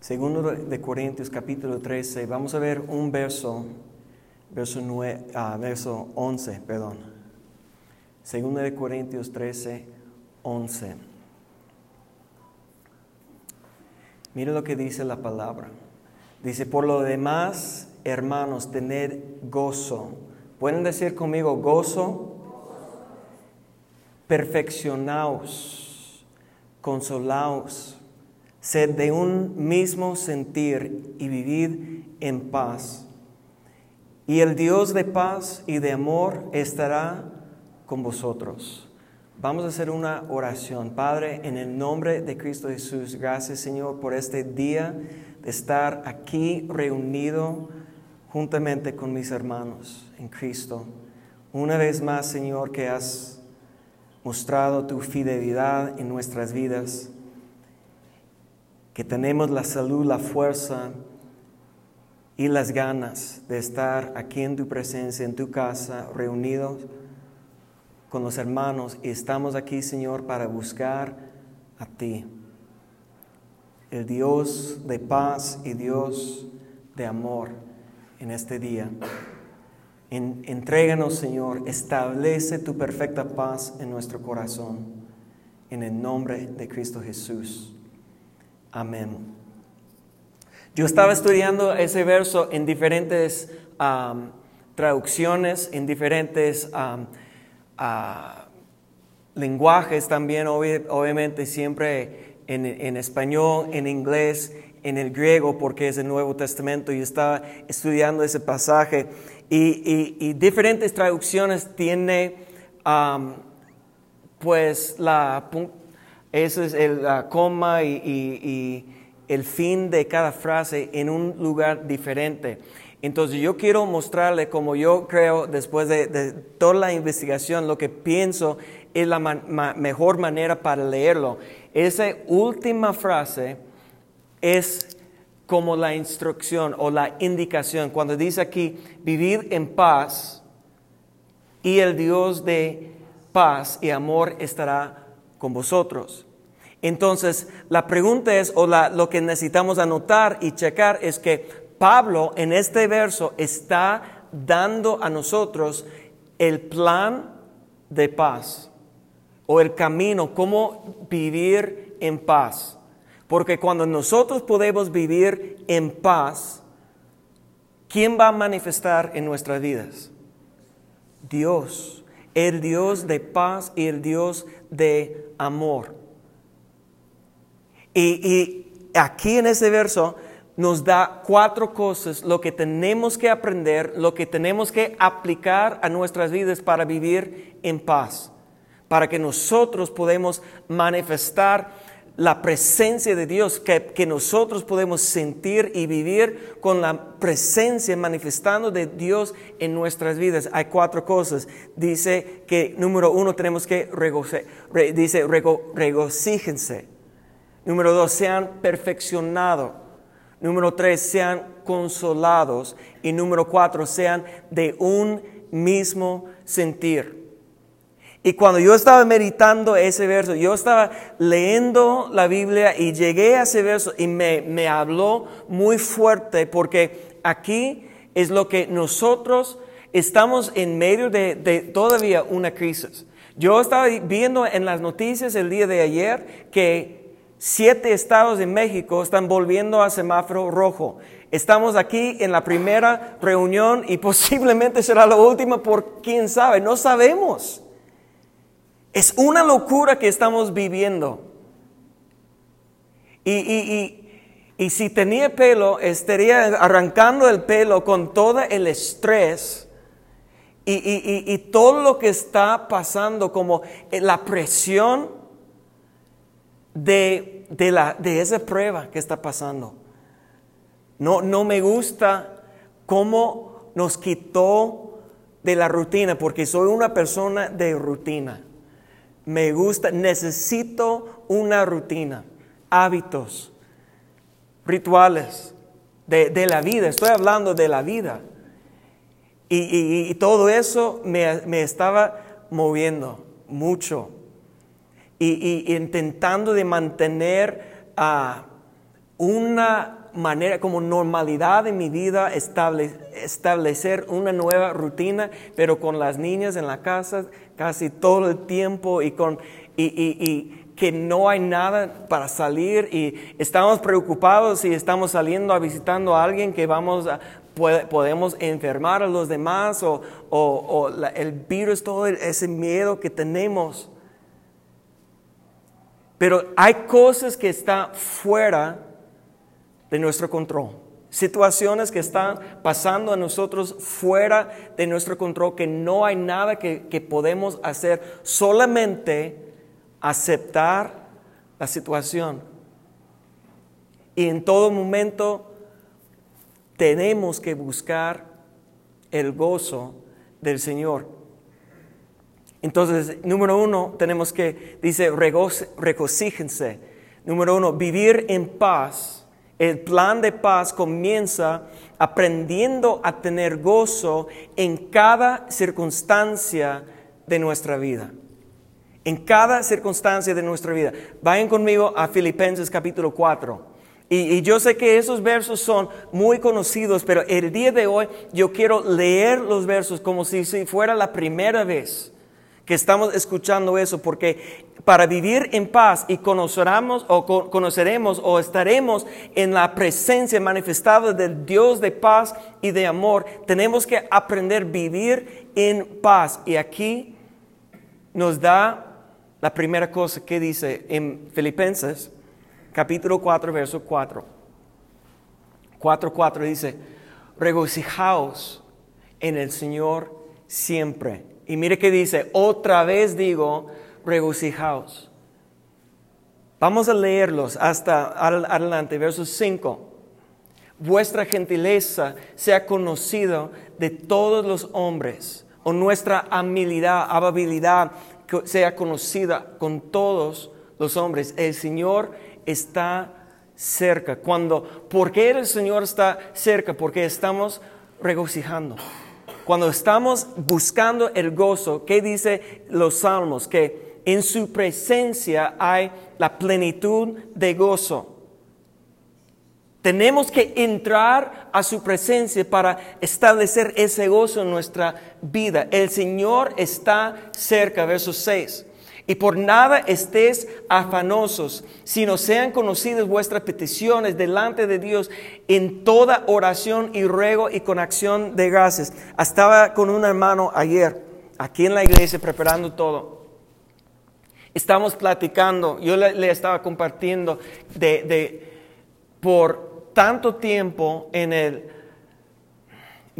Segundo de Corintios capítulo 13, vamos a ver un verso, verso, 9, ah, verso 11, perdón. Segundo de Corintios 13, 11. Mire lo que dice la palabra. Dice, por lo demás, hermanos, tener gozo. ¿Pueden decir conmigo gozo? Perfeccionaos, consolaos Sed de un mismo sentir y vivid en paz. Y el Dios de paz y de amor estará con vosotros. Vamos a hacer una oración. Padre, en el nombre de Cristo Jesús, gracias Señor por este día de estar aquí reunido juntamente con mis hermanos en Cristo. Una vez más, Señor, que has mostrado tu fidelidad en nuestras vidas que tenemos la salud, la fuerza y las ganas de estar aquí en tu presencia, en tu casa, reunidos con los hermanos y estamos aquí, Señor, para buscar a ti, el Dios de paz y Dios de amor en este día. entréganos, Señor, establece tu perfecta paz en nuestro corazón, en el nombre de Cristo Jesús. Amén. Yo estaba estudiando ese verso en diferentes traducciones, en diferentes ah, lenguajes también, obviamente siempre en, español, en inglés, en el griego, porque es el Nuevo Testamento. y estaba estudiando ese pasaje y, diferentes traducciones tiene pues la ese es el coma y, el fin de cada frase en un lugar diferente. Entonces yo quiero mostrarle como yo creo, después de, toda la investigación, lo que pienso es la mejor manera para leerlo. Esa última frase es como la instrucción o la indicación. Cuando dice aquí, vivir en paz y el Dios de paz y amor estará con vosotros. Entonces, la pregunta es, o lo que necesitamos anotar y checar es que Pablo en este verso está dando a nosotros el plan de paz o el camino, cómo vivir en paz. Porque cuando nosotros podemos vivir en paz, ¿quién va a manifestar en nuestras vidas? Dios, el Dios de paz y el Dios de amor. Y, aquí en ese verso nos da cuatro cosas, lo que tenemos que aprender, lo que tenemos que aplicar a nuestras vidas para vivir en paz, para que nosotros podemos manifestar la presencia de Dios, que, que, nosotros podemos sentir y vivir con la presencia manifestando de Dios en nuestras vidas. Hay cuatro cosas. Dice que número uno tenemos que regocijarse, dice regocíjense. Número dos, sean perfeccionados. Número tres, sean consolados. Y número cuatro, sean de un mismo sentir. Y cuando yo estaba meditando ese verso, yo estaba leyendo la Biblia y llegué a ese verso y me, habló muy fuerte porque aquí es lo que nosotros estamos en medio de, de todavía una crisis. Yo estaba viendo en las noticias el día de ayer que siete estados de México están volviendo a semáforo rojo. Estamos aquí en la primera reunión y posiblemente será la última por quién sabe, no sabemos. Es una locura que estamos viviendo. Y, si tenía pelo, estaría arrancando el pelo con todo el estrés y, todo lo que está pasando, como la presión de, la, de esa prueba que está pasando. No, no me gusta cómo nos quitó de la rutina, porque soy una persona de rutina me gusta, necesito una rutina, hábitos, rituales de, la vida. Estoy hablando de la vida. Y, todo eso me, estaba moviendo mucho. Y, intentando de mantener ah, una manera, como normalidad en mi vida, establecer una nueva rutina, pero con las niñas en la casa casi todo el tiempo y con... y que no hay nada para salir y estamos preocupados y estamos saliendo a visitando a alguien que vamos a, podemos enfermar a los demás o, el virus, todo ese miedo que tenemos. Pero hay cosas que están fuera de nuestro control. Situaciones que están pasando a nosotros fuera de nuestro control, que no hay nada que, que podemos hacer. Solamente aceptar la situación. Y en todo momento tenemos que buscar el gozo del Señor. Entonces, número uno, tenemos que, dice, regocíjense. Número uno, vivir en paz. El plan de paz comienza aprendiendo a tener gozo en cada circunstancia de nuestra vida en cada circunstancia de nuestra vida. Vayan conmigo a Filipenses capítulo 4. Y, yo sé que esos versos son muy conocidos, pero el día de hoy yo quiero leer los versos como si, fuera la primera vez que estamos escuchando eso, porque para vivir en paz y conoceremos o conoceremos o estaremos en la presencia manifestada del Dios de paz y de amor, tenemos que aprender a vivir en paz. Y aquí nos da la primera cosa que dice en Filipenses, capítulo 4, verso 4. 4, 4 dice, regocijaos en el Señor siempre. Y mire que dice, otra vez digo, regocijaos. Vamos a leerlos hasta adelante, verso 5. Vuestra gentileza sea conocida de todos los hombres, o nuestra amabilidad, amabilidad sea conocida con todos los hombres. El Señor está cerca. Cuando, ¿por qué el Señor está cerca? Porque estamos regocijando. Cuando estamos buscando el gozo, ¿qué dice los salmos? Que en su presencia hay la plenitud de gozo. Tenemos que entrar a su presencia para establecer ese gozo en nuestra vida. El Señor está cerca, verso 6. Y por nada estés afanosos, sino sean conocidas vuestras peticiones delante de Dios en toda oración y ruego y con acción de gracias. Estaba con un hermano ayer, aquí en la iglesia, preparando todo. Estamos platicando, yo le, estaba compartiendo de, de por tanto tiempo en el...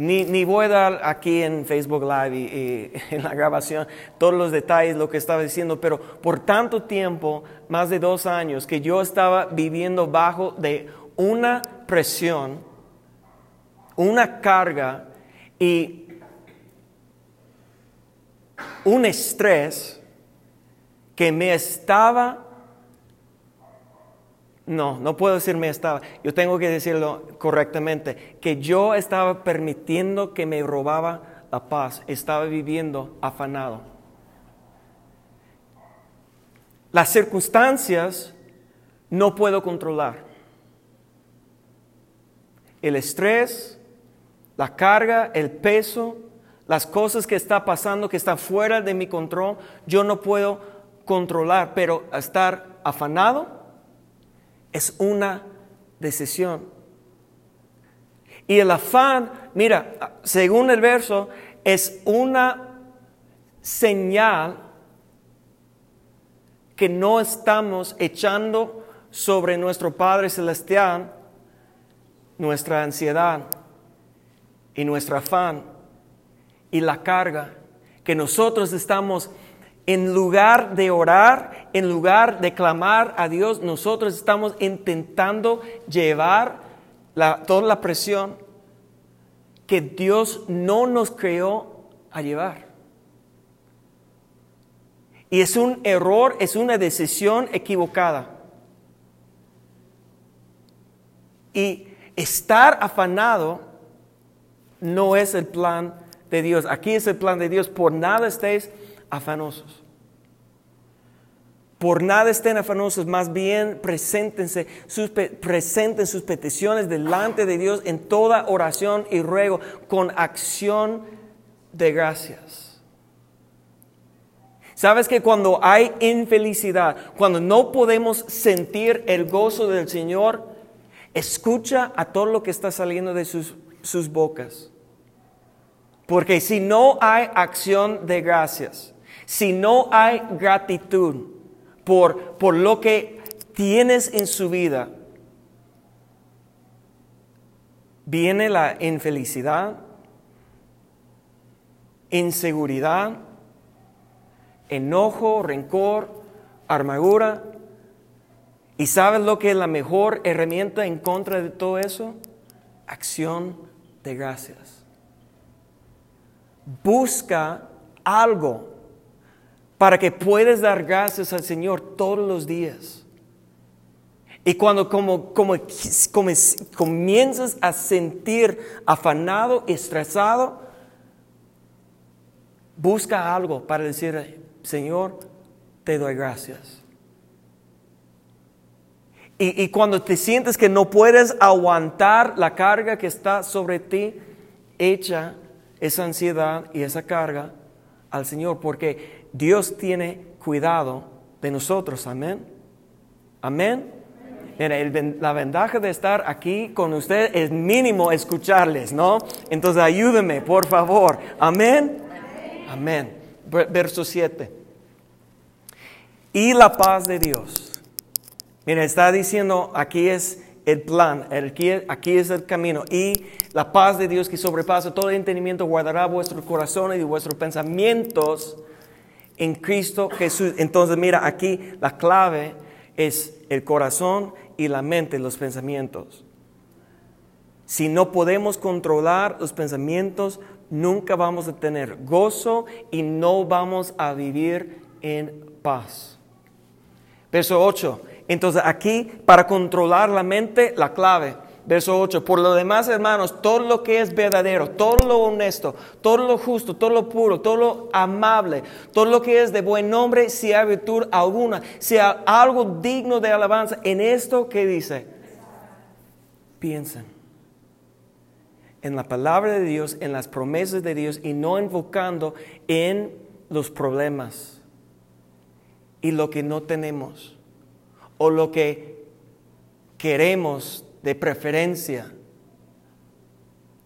Ni, voy a dar aquí en Facebook Live y, en la grabación todos los detalles, lo que estaba diciendo, pero por tanto tiempo, más de dos años, que yo estaba viviendo bajo de una presión, una carga y un estrés que me estaba no, no puedo decirme estaba. Yo tengo que decirlo correctamente. Que yo estaba permitiendo que me robaba la paz. Estaba viviendo afanado. Las circunstancias no puedo controlar. El estrés, la carga, el peso, las cosas que están pasando, que están fuera de mi control, yo no puedo controlar, pero estar afanado es una decisión. Y el afán, mira, según el verso, es una señal que no estamos echando sobre nuestro Padre Celestial nuestra ansiedad y nuestro afán y la carga, que nosotros estamos en lugar de orar, en lugar de clamar a Dios, nosotros estamos intentando llevar toda la presión que Dios no nos creó a llevar. Y es un error, es una decisión equivocada. Y estar afanado no es el plan de Dios. Aquí es el plan de Dios. Por nada estéis afanosos. Por nada estén afanosos, más bien preséntense sus, presenten sus peticiones delante de Dios en toda oración y ruego con acción de gracias. Sabes que cuando hay infelicidad, cuando no podemos sentir el gozo del Señor, escucha a todo lo que está saliendo de sus, sus bocas. Porque si no hay acción de gracias, si no hay gratitud, por, lo que tienes en su vida, viene la infelicidad, inseguridad, enojo, rencor, amargura. ¿Y sabes lo que es la mejor herramienta en contra de todo eso? Acción de gracias. Busca algo para que puedas dar gracias al Señor todos los días. Y cuando como, como, comienzas a sentir afanado, estresado, busca algo para decir, Señor, te doy gracias. Y, y, cuando te sientes que no puedes aguantar la carga que está sobre ti, echa esa ansiedad y esa carga al Señor, porque Dios tiene cuidado de nosotros, amén. Amén. Mira, la ventaja de estar aquí con usted es mínimo escucharles, ¿no? Entonces ayúdeme, por favor. Amén. Amén. Verso 7. Y la paz de Dios. Mira, está diciendo, aquí es el plan, aquí es el camino. Y la paz de Dios que sobrepasa todo entendimiento guardará vuestros corazones y vuestros pensamientos en Cristo Jesús. Entonces mira, aquí la clave es el corazón y la mente, los pensamientos. Si no podemos controlar los pensamientos, nunca vamos a tener gozo y no vamos a vivir en paz. Verso 8. Entonces aquí, para controlar la mente, la clave Verso 8, por lo demás, hermanos, todo lo que es verdadero, todo lo honesto, todo lo justo, todo lo puro, todo lo amable, todo lo que es de buen nombre, si hay virtud alguna, sea algo digno de alabanza, en esto que dice, piensen en la palabra de Dios, en las promesas de Dios y no enfocando en los problemas y lo que no tenemos o lo que queremos de preferencia.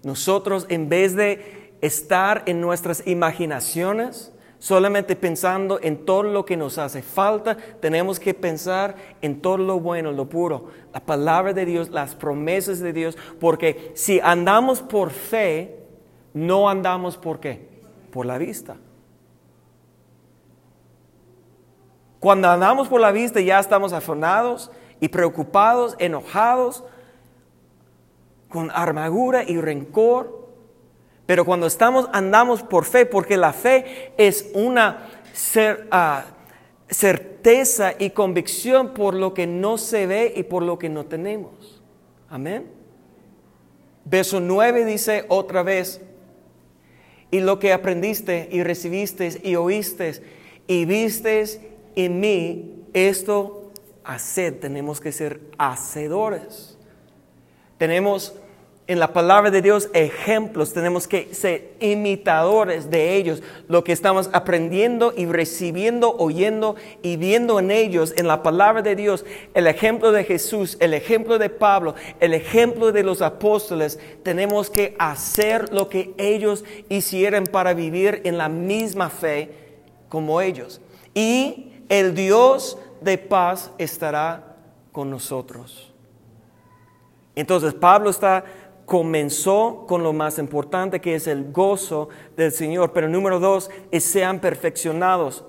Nosotros en vez de estar en nuestras imaginaciones, solamente pensando en todo lo que nos hace falta, tenemos que pensar en todo lo bueno, lo puro, la palabra de Dios, las promesas de Dios, porque si andamos por fe, no andamos por qué? Por la vista. Cuando andamos por la vista ya estamos afanados y preocupados, enojados, con armadura y rencor. Pero cuando estamos, andamos por fe, porque la fe es una ah, certeza y convicción por lo que no se ve y por lo que no tenemos. Amén. Verso 9 dice otra vez, y lo que aprendiste y recibiste y oíste y viste en mí, esto haced, tenemos que ser hacedores. Tenemos en la palabra de Dios ejemplos, tenemos que ser imitadores de ellos, lo que estamos aprendiendo y recibiendo, oyendo y viendo en ellos, en la palabra de Dios, el ejemplo de Jesús, el ejemplo de Pablo, el ejemplo de los apóstoles, tenemos que hacer lo que ellos hicieron para vivir en la misma fe como ellos. Y el Dios de paz estará con nosotros. Entonces Pablo está comenzó con lo más importante que es el gozo del Señor. Pero número dos es sean perfeccionados.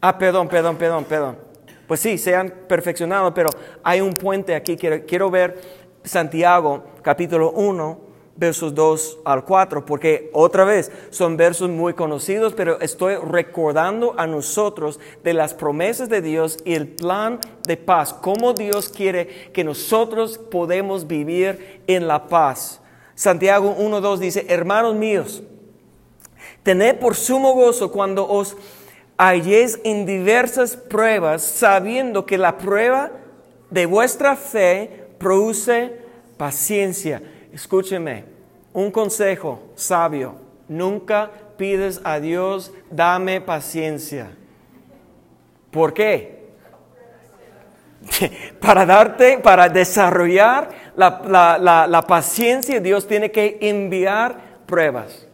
Ah, perdón, perdón, perdón, perdón. Pues sí, sean perfeccionados, pero hay un puente aquí. Quiero, quiero ver Santiago capítulo 1 versos 2 al 4, porque otra vez son versos muy conocidos, pero estoy recordando a nosotros de las promesas de Dios y el plan de paz, cómo Dios quiere que nosotros podemos vivir en la paz. Santiago 1.2 dice, hermanos míos, tened por sumo gozo cuando os halléis en diversas pruebas, sabiendo que la prueba de vuestra fe produce paciencia. Escúcheme, un consejo sabio, nunca pides a Dios, dame paciencia. ¿Por qué? para darte, para desarrollar la, paciencia, Dios tiene que enviar pruebas.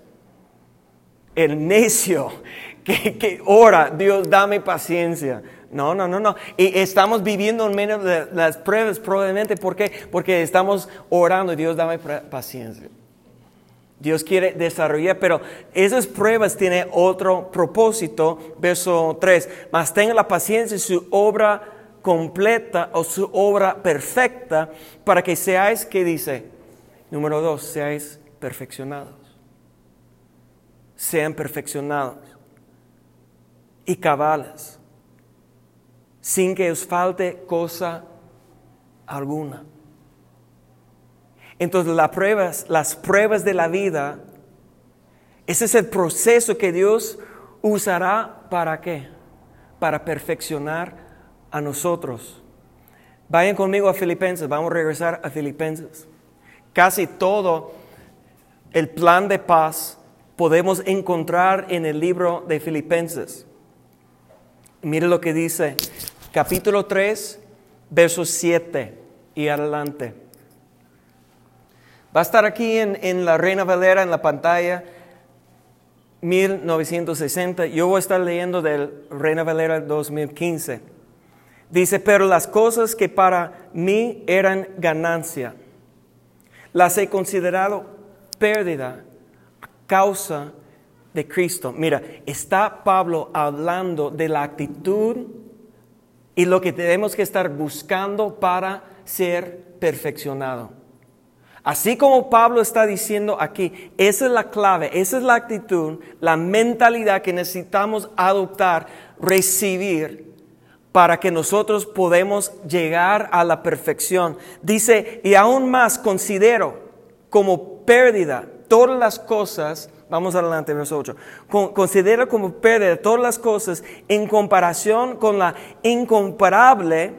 El necio que, que ora, Dios, dame paciencia. No, no, no, no. Y estamos viviendo en medio de las pruebas probablemente. ¿Por qué? Porque estamos orando, Dios, dame paciencia. Dios quiere desarrollar, pero esas pruebas tienen otro propósito. Verso 3, mas tenga la paciencia su obra completa o su obra perfecta para que seáis, ¿qué dice? Número 2, seáis perfeccionados. Sean perfeccionados y cabales, sin que os falte cosa alguna. Entonces las pruebas, las pruebas de la vida, ese es el proceso que Dios usará para qué? Para perfeccionar a nosotros. Vayan conmigo a Filipenses, vamos a regresar a Filipenses. Casi todo el plan de paz podemos encontrar en el libro de Filipenses. Mire lo que dice, capítulo 3, versos 7 y adelante. Va a estar aquí en, la Reina Valera en la pantalla, 1960. Yo voy a estar leyendo del Reina Valera 2015. Dice, pero las cosas que para mí eran ganancia, las he considerado pérdida a causa de Cristo. Mira, está Pablo hablando de la actitud y lo que tenemos que estar buscando para ser perfeccionado. Así como Pablo está diciendo aquí, esa es la clave, esa es la actitud, la mentalidad que necesitamos adoptar, recibir para que nosotros podamos llegar a la perfección. Dice, y aún más considero como pérdida todas las cosas, vamos adelante, verso 8, considero como pérdida todas las cosas en comparación con la incomparable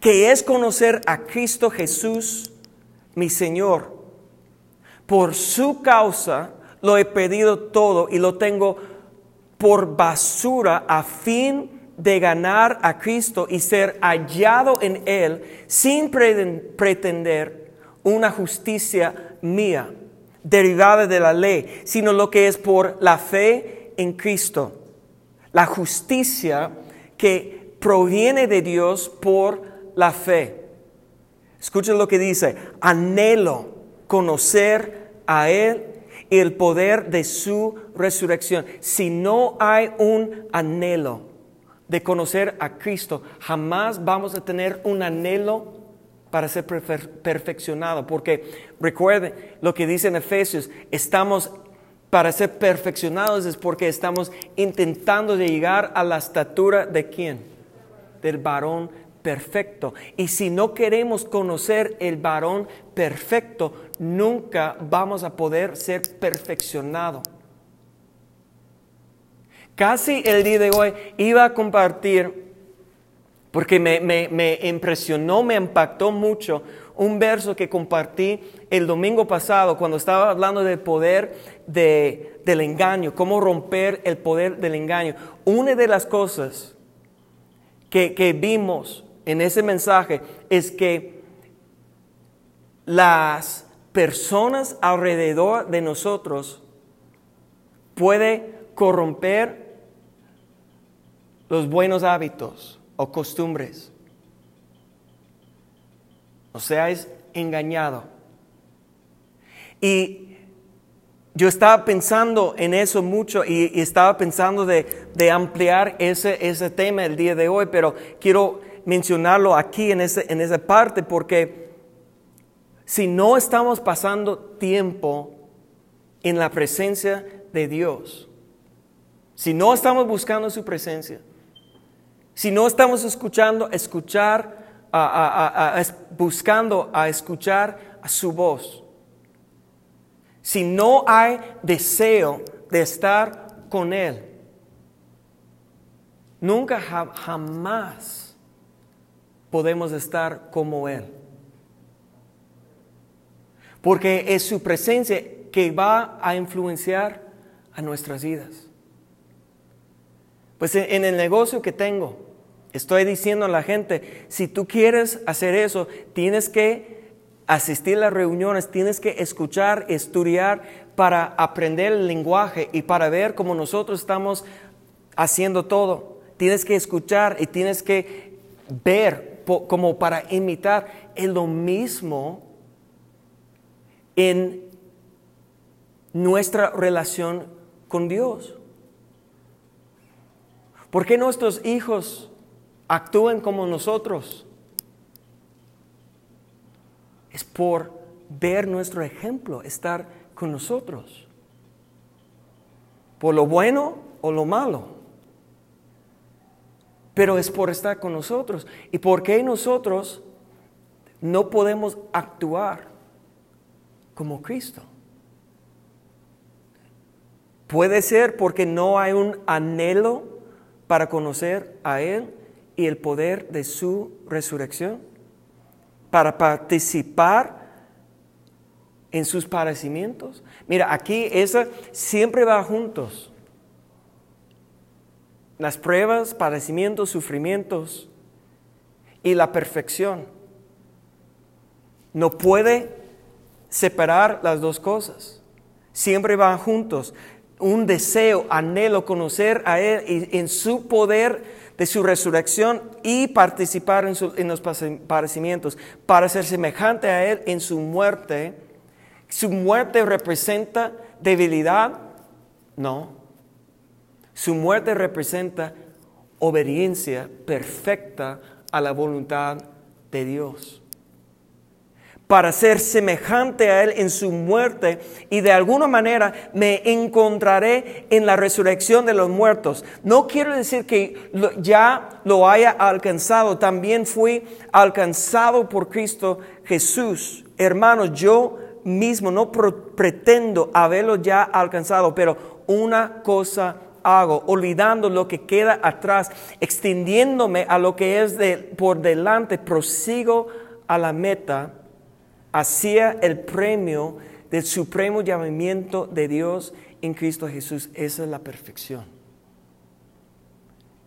que es conocer a Cristo Jesús mi Señor, por su causa lo he pedido todo y lo tengo por basura a fin de ganar a Cristo y ser hallado en Él sin pretender una justicia mía, derivada de la ley, sino lo que es por la fe en Cristo. La justicia que proviene de Dios por la fe. Escuchen lo que dice, anhelo conocer a Él y el poder de su resurrección. Si no hay un anhelo de conocer a Cristo, jamás vamos a tener un anhelo para ser perfeccionado. Porque recuerden lo que dice en Efesios, estamos para ser perfeccionados es porque estamos intentando llegar a la estatura de quién? Del varón perfecto. Y si no queremos conocer el varón perfecto, nunca vamos a poder ser perfeccionado. Casi el día de hoy iba a compartir, porque me, impresionó, me impactó mucho, un verso que compartí el domingo pasado cuando estaba hablando del poder del engaño, cómo romper el poder del engaño. Una de las cosas que, que vimos en ese mensaje es que las personas alrededor de nosotros puede corromper los buenos hábitos o costumbres. O sea, es engañado. Y yo estaba pensando en eso mucho y, estaba pensando de, de ampliar ese, ese tema el día de hoy, pero quiero mencionarlo aquí en, ese, en esa parte porque si no estamos pasando tiempo en la presencia de Dios, si no estamos buscando su presencia, si no estamos escuchando, escuchar, buscando a escuchar a su voz, si no hay deseo de estar con Él, nunca jamás podemos estar como Él. Porque es su presencia que va a influenciar a nuestras vidas. Pues en el negocio que tengo, estoy diciendo a la gente, si tú quieres hacer eso, tienes que asistir a las reuniones, tienes que escuchar, estudiar para aprender el lenguaje y para ver cómo nosotros estamos haciendo todo. Tienes que escuchar y tienes que ver como para imitar. Es lo mismo en nuestra relación con Dios. ¿Por qué nuestros hijos actúan como nosotros? Es por ver nuestro ejemplo, estar con nosotros. Por lo bueno o lo malo. Pero es por estar con nosotros. ¿Y por qué nosotros no podemos actuar como Cristo? Puede ser porque no hay un anhelo para conocer a Él y el poder de su resurrección, para participar en sus padecimientos. Mira, aquí esa siempre va juntos. Las pruebas, padecimientos, sufrimientos y la perfección. No puede separar las dos cosas. Siempre van juntos un deseo, anhelo conocer a Él y en su poder de su resurrección y participar en, los padecimientos para ser semejante a Él en su muerte. ¿Su muerte representa debilidad? No. Su muerte representa obediencia perfecta a la voluntad de Dios para ser semejante a Él en su muerte y de alguna manera me encontraré en la resurrección de los muertos. No quiero decir que ya lo haya alcanzado, también fui alcanzado por Cristo Jesús. Hermanos, yo mismo no pretendo haberlo ya alcanzado, pero una cosa hago, olvidando lo que queda atrás, extendiéndome a lo que es de, por delante, prosigo a la meta hacia el premio del supremo llamamiento de Dios en Cristo Jesús. Esa es la perfección.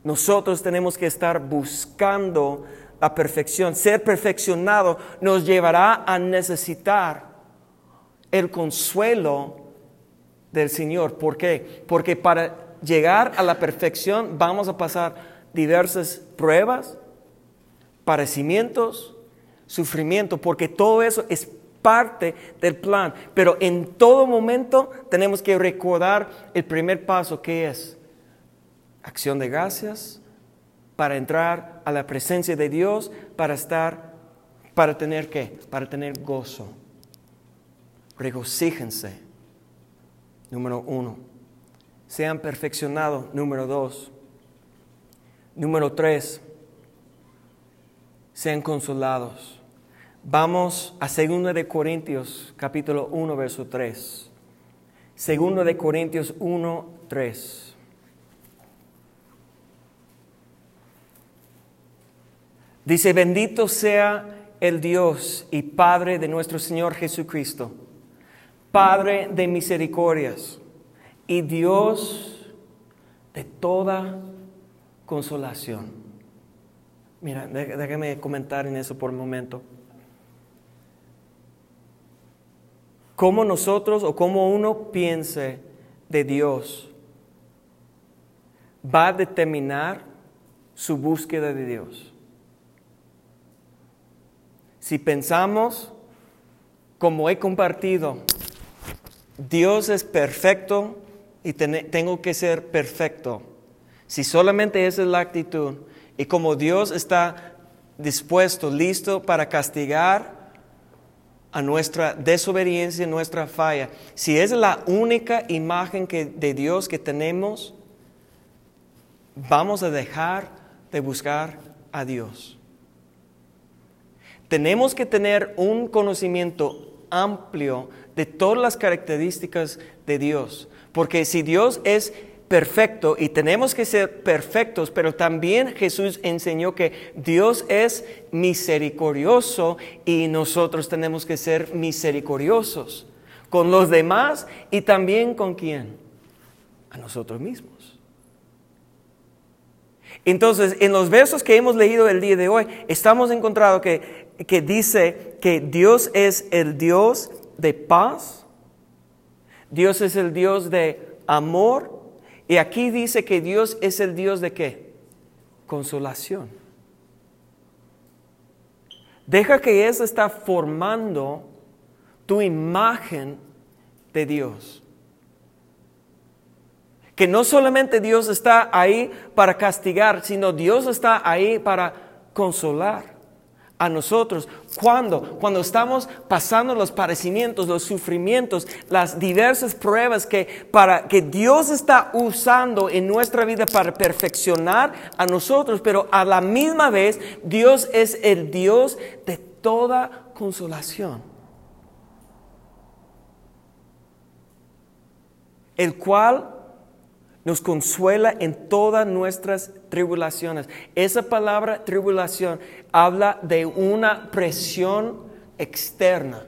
Nosotros tenemos que estar buscando la perfección. Ser perfeccionado nos llevará a necesitar el consuelo del Señor. ¿Por qué? Porque para llegar a la perfección vamos a pasar diversas pruebas, padecimientos, sufrimiento, porque todo eso es parte del plan. Pero en todo momento tenemos que recordar el primer paso que es acción de gracias para entrar a la presencia de Dios, para estar, para tener qué? Para tener gozo. Regocíjense. Número uno. Sean perfeccionados. Número dos. Número tres sean consolados. Vamos a 2 de Corintios capítulo 1 verso 3. 2 de Corintios 1 3. Dice, bendito sea el Dios y Padre de nuestro Señor Jesucristo, Padre de misericordias y Dios de toda consolación Mira, déjame comentar en eso por un momento. Cómo nosotros o cómo uno piense de Dios va a determinar su búsqueda de Dios. Si pensamos, como he compartido, Dios es perfecto y tengo que ser perfecto. Si solamente esa es la actitud, y como Dios está dispuesto, listo para castigar a nuestra desobediencia, nuestra falla, si es la única imagen que, de Dios que tenemos, vamos a dejar de buscar a Dios. Tenemos que tener un conocimiento amplio de todas las características de Dios, porque si Dios es perfecto y tenemos que ser perfectos, pero también Jesús enseñó que Dios es misericordioso y nosotros tenemos que ser misericordiosos con los demás y también con quién? A nosotros mismos. Entonces, en los versos que hemos leído el día de hoy, estamos encontrando que, que dice que Dios es el Dios de paz, Dios es el Dios de amor, y aquí dice que Dios es el Dios de qué? Consolación. Deja que eso está formando tu imagen de Dios. Que no solamente Dios está ahí para castigar, sino Dios está ahí para consolar a nosotros. ¿Cuándo? Cuando estamos pasando los padecimientos, los sufrimientos, las diversas pruebas que, para, que Dios está usando en nuestra vida para perfeccionar a nosotros, pero a la misma vez Dios es el Dios de toda consolación. El cual nos consuela en todas nuestras tribulaciones. Esa palabra tribulación habla de una presión externa.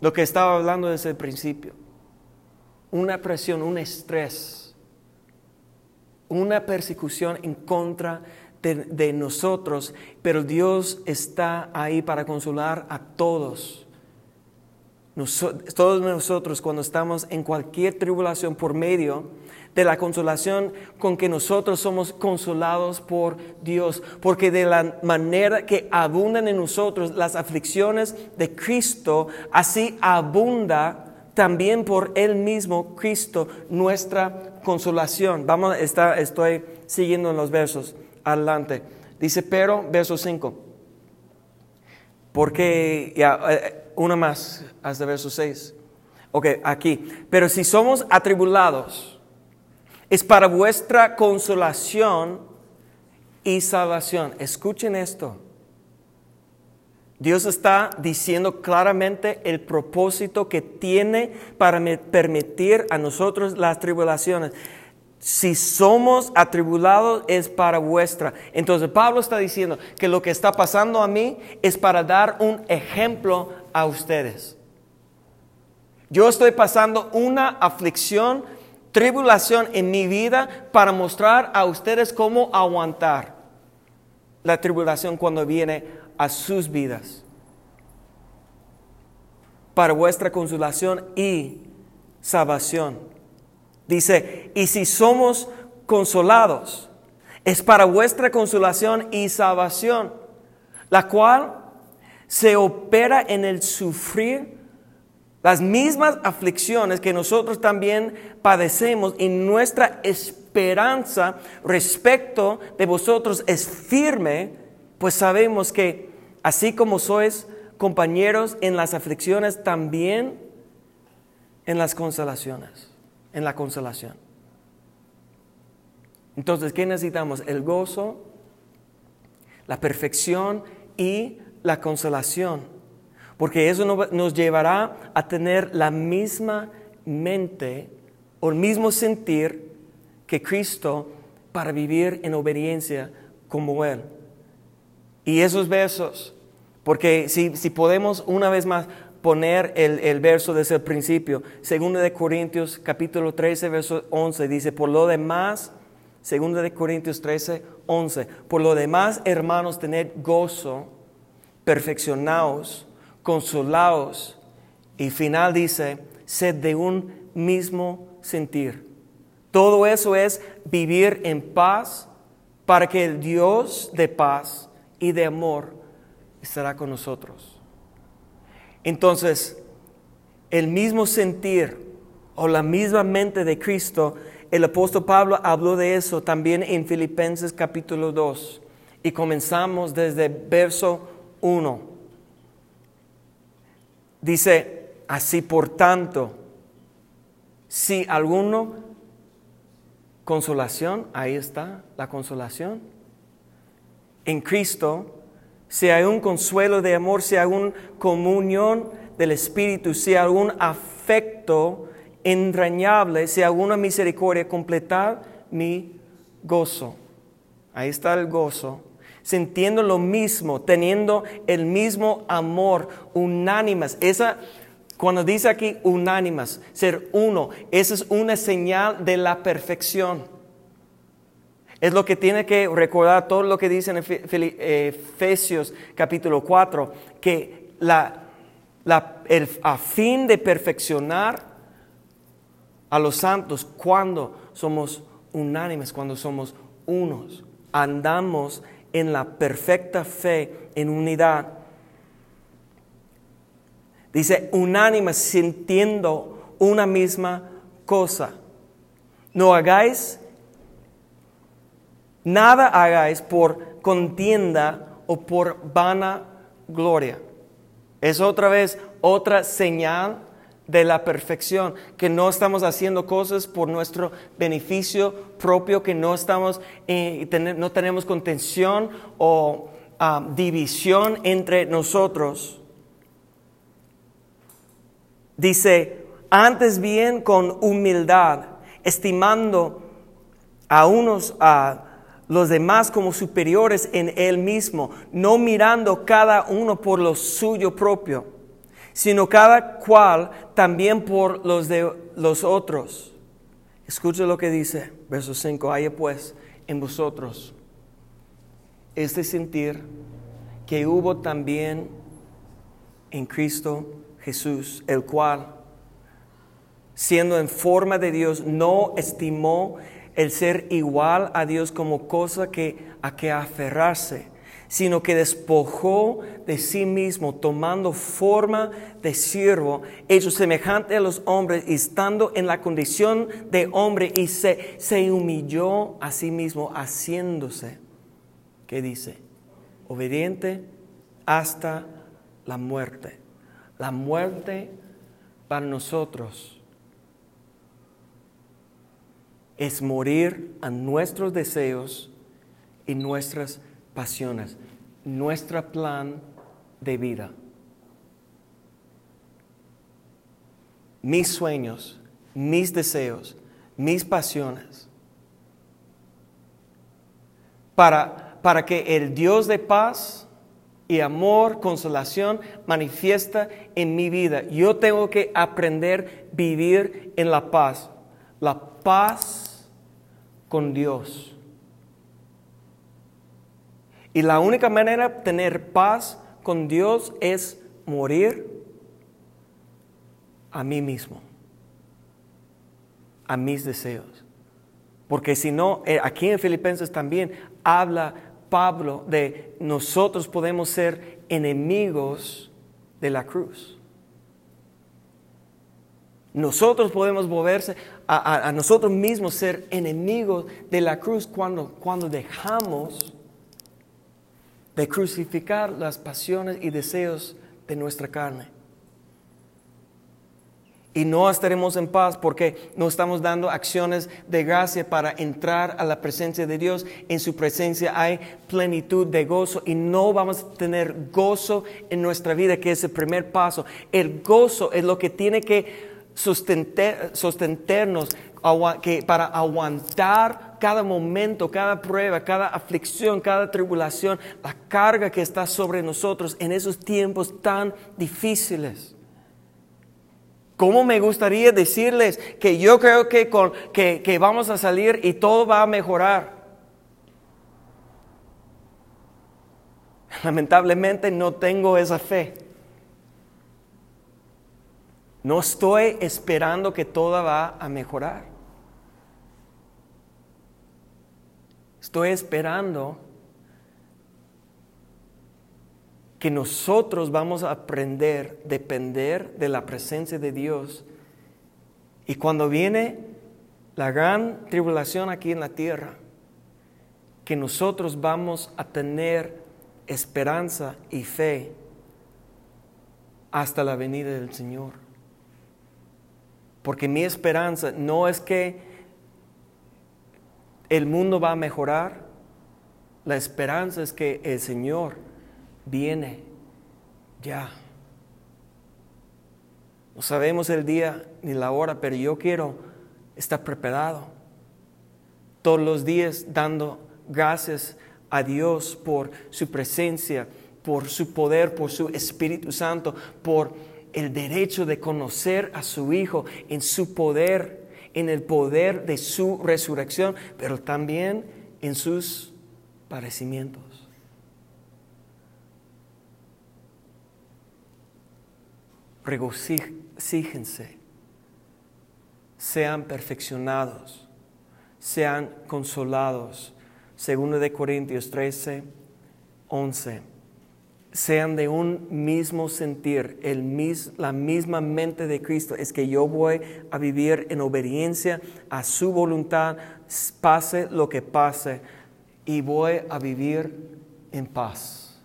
Lo que estaba hablando desde el principio. Una presión, un estrés, una persecución en contra de, nosotros, pero Dios está ahí para consolar a todos todos nosotros cuando estamos en cualquier tribulación por medio de la consolación con que nosotros somos consolados por Dios, porque de la manera que abundan en nosotros las aflicciones de Cristo, así abunda también por Él mismo, Cristo, nuestra consolación. Vamos, está, estoy siguiendo en los versos, adelante. Dice, pero, verso 5, porque, ya, eh, una más, hasta verso 6. Ok, aquí. Pero si somos atribulados, es para vuestra consolación y salvación. Escuchen esto. Dios está diciendo claramente el propósito que tiene para permitir a nosotros las tribulaciones. Si somos atribulados es para vuestra. Entonces Pablo está diciendo que lo que está pasando a mí es para dar un ejemplo a ustedes. Yo estoy pasando una aflicción, tribulación en mi vida para mostrar a ustedes cómo aguantar la tribulación cuando viene a sus vidas. Para vuestra consolación y salvación. Dice, y si somos consolados, es para vuestra consolación y salvación, la cual se opera en el sufrir las mismas aflicciones que nosotros también padecemos y nuestra esperanza respecto de vosotros es firme, pues sabemos que así como sois compañeros en las aflicciones, también en las consolaciones, en la consolación. Entonces, ¿qué necesitamos? El gozo, la perfección y la consolación, porque eso nos llevará a tener la misma mente o el mismo sentir que Cristo para vivir en obediencia como Él. Y esos versos, porque si, podemos una vez más poner el, verso desde el principio, segundo de Corintios capítulo 13, verso 11, dice, por lo demás, segundo de Corintios 13, 11, por lo demás, hermanos, tened gozo perfeccionaos, consolaos. Y final dice, sed de un mismo sentir. Todo eso es vivir en paz para que el Dios de paz y de amor estará con nosotros. Entonces, el mismo sentir o la misma mente de Cristo, el apóstol Pablo habló de eso también en Filipenses capítulo 2. Y comenzamos desde verso 1. Dice, así por tanto, si alguno, consolación, ahí está la consolación. En Cristo, si hay un consuelo de amor, si hay una comunión del Espíritu, si hay un afecto entrañable, si alguna misericordia, completad mi gozo. Ahí está el gozo. Sintiendo lo mismo, teniendo el mismo amor, unánimas. Esa, cuando dice aquí unánimas, ser uno, esa es una señal de la perfección. Es lo que tiene que recordar todo lo que dice en Efesios capítulo 4, que la, el, a fin de perfeccionar a los santos cuando somos unánimes, cuando somos unos, andamos en la perfecta fe, en unidad. Dice, unánimes, sintiendo una misma cosa. No hagáis, nada hagáis por contienda o por vana gloria. Es otra vez otra señal de la perfección, que no estamos haciendo cosas por nuestro beneficio propio, que no estamos, eh, no tenemos contención o ah, división entre nosotros. Dice, antes bien con humildad, estimando a unos a los demás como superiores en él mismo, no mirando cada uno por lo suyo propio, sino cada cual también por los de los otros. Escucha lo que dice, verso 5, haya pues en vosotros este sentir que hubo también en Cristo Jesús, el cual, siendo en forma de Dios, no estimó el ser igual a Dios como cosa que a que aferrarse, sino que despojó de sí mismo, tomando forma de siervo, hecho semejante a los hombres, estando en la condición de hombre, y se, se humilló a sí mismo, haciéndose, ¿qué dice? Obediente hasta la muerte. La muerte para nosotros es morir a nuestros deseos y nuestras pasiones, nuestro plan de vida. Mis sueños, mis deseos, mis pasiones. Para, para que el Dios de paz y amor, consolación, manifiesta en mi vida. Yo tengo que aprender a vivir en la paz. La paz con Dios. Y la única manera de tener paz con Dios es morir a mí mismo, a mis deseos. Porque si no, eh, aquí en Filipenses también habla Pablo de nosotros podemos ser enemigos de la cruz. Nosotros podemos volverse a, nosotros mismos ser enemigos de la cruz cuando, cuando dejamos de crucificar las pasiones y deseos de nuestra carne. Y no estaremos en paz porque no estamos dando acciones de gracia para entrar a la presencia de Dios. En su presencia hay plenitud de gozo y no vamos a tener gozo en nuestra vida, que es el primer paso. El gozo es lo que tiene que sostenernos para aguantar cada momento, cada prueba, cada aflicción, cada tribulación, la carga que está sobre nosotros en esos tiempos tan difíciles. ¿Cómo me gustaría decirles que yo creo que, con, que, vamos a salir y todo va a mejorar? Lamentablemente no tengo esa fe. No estoy esperando que todo va a mejorar. Estoy esperando que nosotros vamos a aprender a depender de la presencia de Dios. Y cuando viene la gran tribulación aquí en la tierra, que nosotros vamos a tener esperanza y fe hasta la venida del Señor. Porque mi esperanza no es que el mundo va a mejorar. La esperanza es que el Señor viene ya. No sabemos el día ni la hora, pero yo quiero estar preparado. Todos los días dando gracias a Dios por su presencia, por su poder, por su Espíritu Santo, por el derecho de conocer a su Hijo en su poder, en el poder de su resurrección, pero también en sus padecimientos. Regocíjense, sean perfeccionados, sean consolados. Segundo de Corintios 13, 11. Sean de un mismo sentir, el la misma mente de Cristo. Es que yo voy a vivir en obediencia a su voluntad, pase lo que pase, y voy a vivir en paz.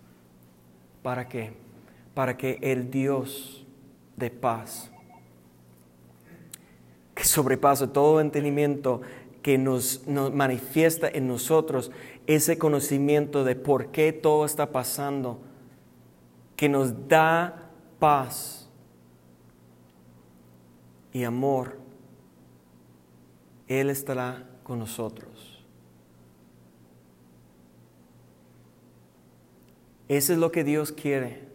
¿Para qué? Para que el Dios de paz, que sobrepasa todo entendimiento, que nos, manifiesta en nosotros ese conocimiento de por qué todo está pasando, que nos da paz y amor, Él estará con nosotros. Eso es lo que Dios quiere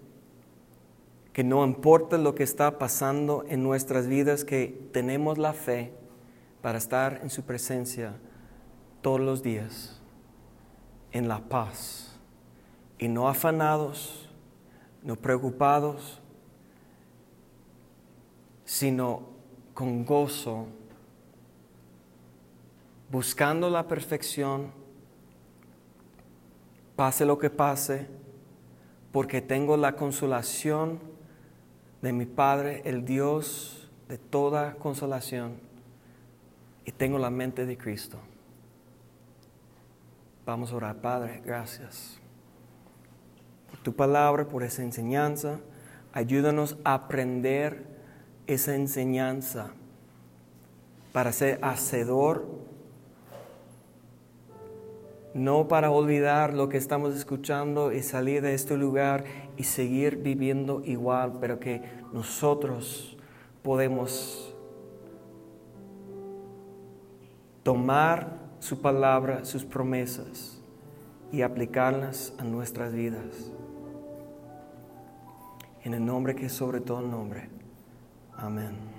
que no importa lo que está pasando en nuestras vidas, que tenemos la fe para estar en su presencia todos los días, en la paz, y no afanados, no preocupados, sino con gozo, buscando la perfección, pase lo que pase, porque tengo la consolación de mi Padre, el Dios de toda consolación, y tengo la mente de Cristo. Vamos a orar, Padre, gracias tu palabra, por esa enseñanza. Ayúdanos a aprender esa enseñanza para ser hacedor, no para olvidar lo que estamos escuchando y salir de este lugar y seguir viviendo igual, pero que nosotros podemos tomar su palabra, sus promesas y aplicarlas a nuestras vidas. En el nombre que es sobre todo el nombre. Amén.